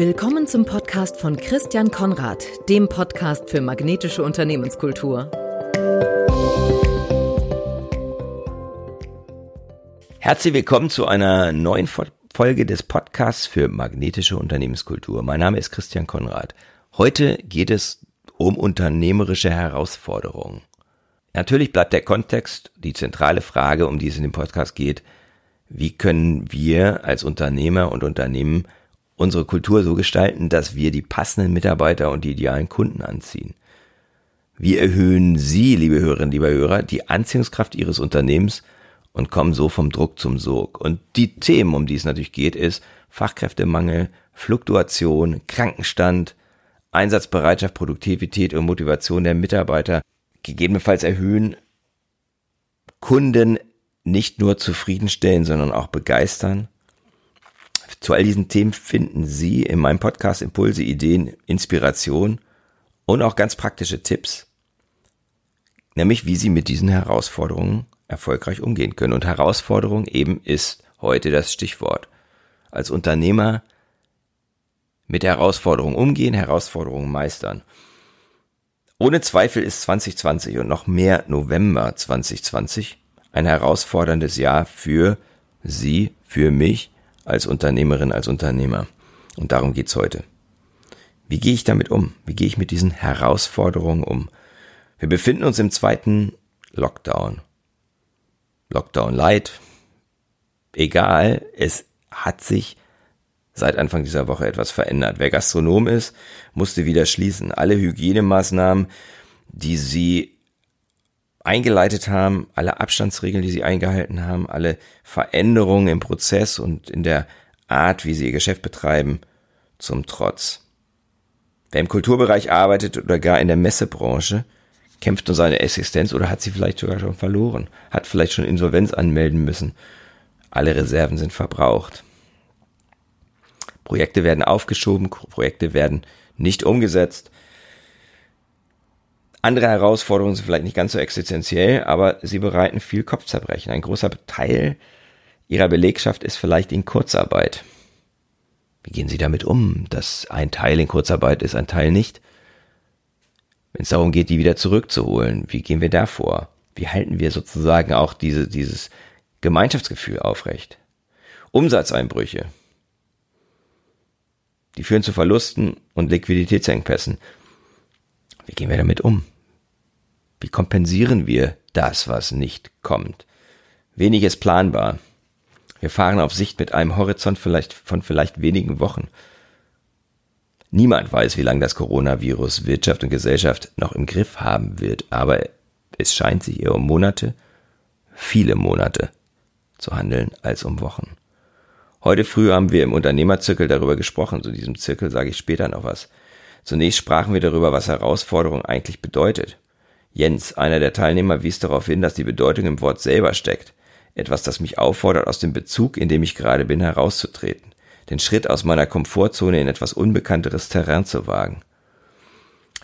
Willkommen zum Podcast von Christian Konrad, dem Podcast für magnetische Unternehmenskultur. Herzlich willkommen zu einer neuen Folge des Podcasts für magnetische Unternehmenskultur. Mein Name ist Christian Konrad. Heute geht es um unternehmerische Herausforderungen. Natürlich bleibt der Kontext die zentrale Frage, um die es in dem Podcast geht. Wie können wir als Unternehmer und Unternehmen unsere Kultur so gestalten, dass wir die passenden Mitarbeiter und die idealen Kunden anziehen. Wie erhöhen Sie, liebe Hörerinnen, lieber Hörer, die Anziehungskraft Ihres Unternehmens und kommen so vom Druck zum Sog. Und die Themen, um die es natürlich geht, ist Fachkräftemangel, Fluktuation, Krankenstand, Einsatzbereitschaft, Produktivität und Motivation der Mitarbeiter, gegebenenfalls erhöhen, Kunden nicht nur zufriedenstellen, sondern auch begeistern, zu all diesen Themen finden Sie in meinem Podcast Impulse, Ideen, Inspiration und auch ganz praktische Tipps, nämlich wie Sie mit diesen Herausforderungen erfolgreich umgehen können. Und Herausforderung eben ist heute das Stichwort. Als Unternehmer mit Herausforderungen umgehen, Herausforderungen meistern. Ohne Zweifel ist 2020 und noch mehr November 2020 ein herausforderndes Jahr für Sie, für mich als Unternehmerin, als Unternehmer. Und darum geht's heute. Wie gehe ich damit um? Wie gehe ich mit diesen Herausforderungen um? Wir befinden uns im zweiten Lockdown. Lockdown Light. Egal, es hat sich seit Anfang dieser Woche etwas verändert. Wer Gastronom ist, musste wieder schließen. Alle Hygienemaßnahmen, die sie eingeleitet haben, alle Abstandsregeln, die sie eingehalten haben, alle Veränderungen im Prozess und in der Art, wie sie ihr Geschäft betreiben, zum Trotz. Wer im Kulturbereich arbeitet oder gar in der Messebranche, kämpft um seine Existenz oder hat sie vielleicht sogar schon verloren, hat vielleicht schon Insolvenz anmelden müssen. Alle Reserven sind verbraucht. Projekte werden aufgeschoben, Projekte werden nicht umgesetzt. Andere Herausforderungen sind vielleicht nicht ganz so existenziell, aber sie bereiten viel Kopfzerbrechen. Ein großer Teil ihrer Belegschaft ist vielleicht in Kurzarbeit. Wie gehen Sie damit um, dass ein Teil in Kurzarbeit ist, ein Teil nicht? Wenn es darum geht, die wieder zurückzuholen, wie gehen wir da vor? Wie halten wir sozusagen auch diese, dieses Gemeinschaftsgefühl aufrecht? Umsatzeinbrüche. Die führen zu Verlusten und Liquiditätsengpässen. Wie gehen wir damit um? Wie kompensieren wir das, was nicht kommt? Wenig ist planbar. Wir fahren auf Sicht mit einem Horizont vielleicht von vielleicht wenigen Wochen. Niemand weiß, wie lange das Coronavirus Wirtschaft und Gesellschaft noch im Griff haben wird, aber es scheint sich eher um Monate, viele Monate zu handeln als um Wochen. Heute früh haben wir im Unternehmerzirkel darüber gesprochen, zu diesem Zirkel sage ich später noch was. Zunächst sprachen wir darüber, was Herausforderung eigentlich bedeutet. Jens, einer der Teilnehmer, wies darauf hin, dass die Bedeutung im Wort selber steckt. Etwas, das mich auffordert, aus dem Bezug, in dem ich gerade bin, herauszutreten. Den Schritt aus meiner Komfortzone in etwas unbekannteres Terrain zu wagen.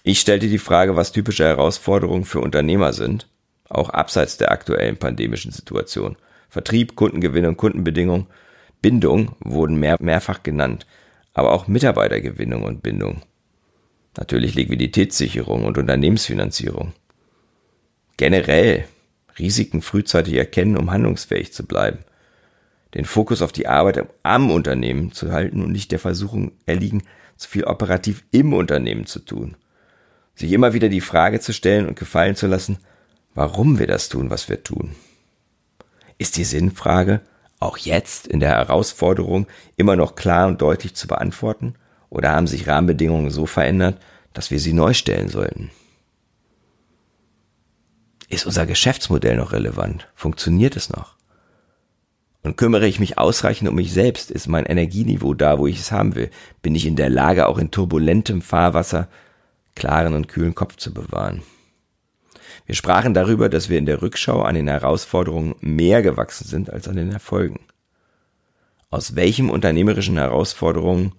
Ich stellte die Frage, was typische Herausforderungen für Unternehmer sind, auch abseits der aktuellen pandemischen Situation. Vertrieb, Kundengewinnung, Kundenbedingung, Bindung wurden mehr, mehrfach genannt, aber auch Mitarbeitergewinnung und Bindung. Natürlich Liquiditätssicherung und Unternehmensfinanzierung. Generell Risiken frühzeitig erkennen, um handlungsfähig zu bleiben. Den Fokus auf die Arbeit am Unternehmen zu halten und nicht der Versuchung erliegen, zu viel operativ im Unternehmen zu tun. Sich immer wieder die Frage zu stellen und gefallen zu lassen, warum wir das tun, was wir tun. Ist die Sinnfrage auch jetzt in der Herausforderung immer noch klar und deutlich zu beantworten? Oder haben sich Rahmenbedingungen so verändert, dass wir sie neu stellen sollten? Ist unser Geschäftsmodell noch relevant? Funktioniert es noch? Und kümmere ich mich ausreichend um mich selbst? Ist mein Energieniveau da, wo ich es haben will? Bin ich in der Lage, auch in turbulentem Fahrwasser klaren und kühlen Kopf zu bewahren? Wir sprachen darüber, dass wir in der Rückschau an den Herausforderungen mehr gewachsen sind als an den Erfolgen. Aus welchem unternehmerischen Herausforderungen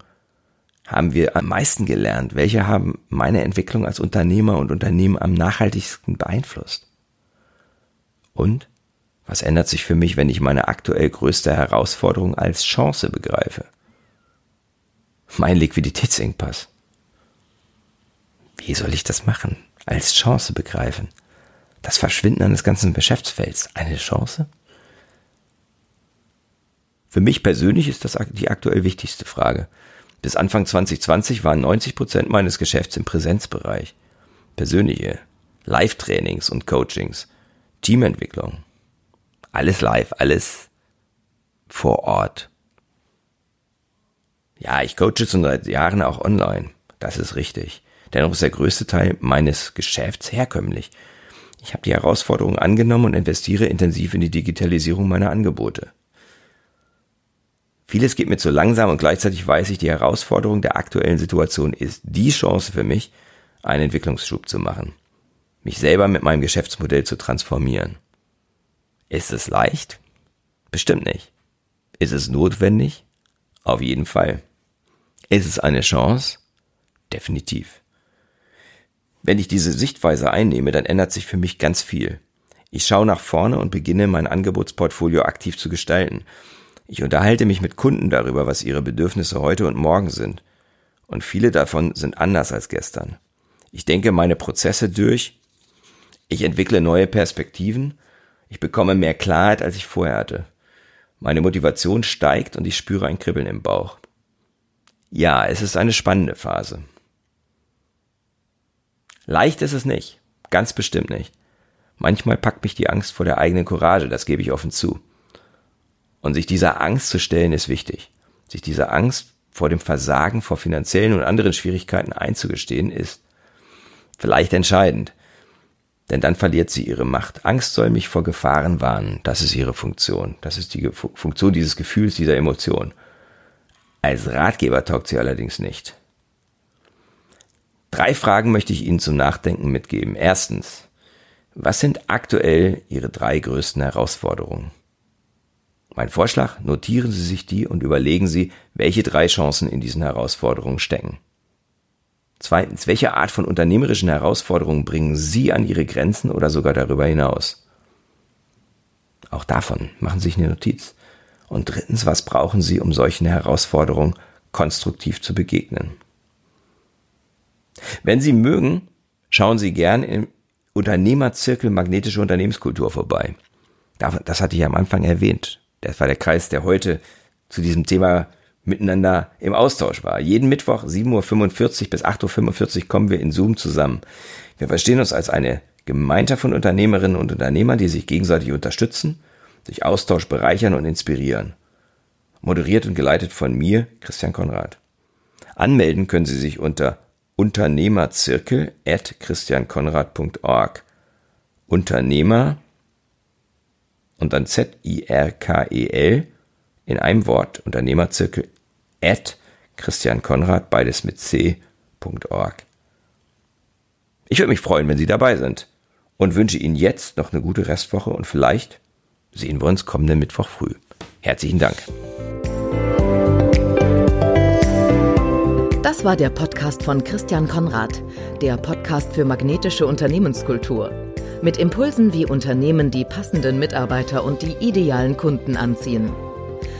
haben wir am meisten gelernt? Welche haben meine Entwicklung als Unternehmer und Unternehmen am nachhaltigsten beeinflusst? Und was ändert sich für mich, wenn ich meine aktuell größte Herausforderung als Chance begreife? mein Liquiditätsengpass. Wie soll ich das machen? Als Chance begreifen? Das Verschwinden eines ganzen Geschäftsfelds, eine Chance? Für mich persönlich ist das die aktuell wichtigste Frage. Bis Anfang 2020 waren 90 Prozent meines Geschäfts im Präsenzbereich. Persönliche, Live-Trainings und Coachings, Teamentwicklung. Alles live, alles vor Ort. Ja, ich coache schon seit Jahren auch online. Das ist richtig. Dennoch ist der größte Teil meines Geschäfts herkömmlich. Ich habe die Herausforderung angenommen und investiere intensiv in die Digitalisierung meiner Angebote. Vieles geht mir zu langsam und gleichzeitig weiß ich, die Herausforderung der aktuellen Situation ist die Chance für mich, einen Entwicklungsschub zu machen. Mich selber mit meinem Geschäftsmodell zu transformieren. Ist es leicht? Bestimmt nicht. Ist es notwendig? Auf jeden Fall. Ist es eine Chance? Definitiv. Wenn ich diese Sichtweise einnehme, dann ändert sich für mich ganz viel. Ich schaue nach vorne und beginne mein Angebotsportfolio aktiv zu gestalten. Ich unterhalte mich mit Kunden darüber, was ihre Bedürfnisse heute und morgen sind. Und viele davon sind anders als gestern. Ich denke meine Prozesse durch. Ich entwickle neue Perspektiven. Ich bekomme mehr Klarheit, als ich vorher hatte. Meine Motivation steigt und ich spüre ein Kribbeln im Bauch. Ja, es ist eine spannende Phase. Leicht ist es nicht. Ganz bestimmt nicht. Manchmal packt mich die Angst vor der eigenen Courage, das gebe ich offen zu. Und sich dieser Angst zu stellen ist wichtig. Sich dieser Angst vor dem Versagen, vor finanziellen und anderen Schwierigkeiten einzugestehen, ist vielleicht entscheidend. Denn dann verliert sie ihre Macht. Angst soll mich vor Gefahren warnen. Das ist ihre Funktion. Das ist die Funktion dieses Gefühls, dieser Emotion. Als Ratgeber taugt sie allerdings nicht. Drei Fragen möchte ich Ihnen zum Nachdenken mitgeben. Erstens, was sind aktuell Ihre drei größten Herausforderungen? Mein Vorschlag, notieren Sie sich die und überlegen Sie, welche drei Chancen in diesen Herausforderungen stecken. Zweitens, welche Art von unternehmerischen Herausforderungen bringen Sie an Ihre Grenzen oder sogar darüber hinaus? Auch davon machen Sie sich eine Notiz. Und drittens, was brauchen Sie, um solchen Herausforderungen konstruktiv zu begegnen? Wenn Sie mögen, schauen Sie gern im Unternehmerzirkel Magnetische Unternehmenskultur vorbei. Das hatte ich am Anfang erwähnt. Das war der Kreis, der heute zu diesem Thema miteinander im Austausch war. Jeden Mittwoch 7.45 Uhr bis 8.45 Uhr kommen wir in Zoom zusammen. Wir verstehen uns als eine Gemeinschaft von Unternehmerinnen und Unternehmern, die sich gegenseitig unterstützen, sich Austausch bereichern und inspirieren. Moderiert und geleitet von mir, Christian Konrad. Anmelden können Sie sich unter Unternehmerzirkel at christiankonrad.org. Unternehmer und dann Z-I-R-K-E-L in einem Wort, Unternehmerzirkel at christiankonrad, beides mit c.org. Ich würde mich freuen, wenn Sie dabei sind und wünsche Ihnen jetzt noch eine gute Restwoche und vielleicht sehen wir uns kommenden Mittwoch früh. Herzlichen Dank. Das war der Podcast von Christian Konrad, der Podcast für magnetische Unternehmenskultur. Mit Impulsen, wie Unternehmen die passenden Mitarbeiter und die idealen Kunden anziehen.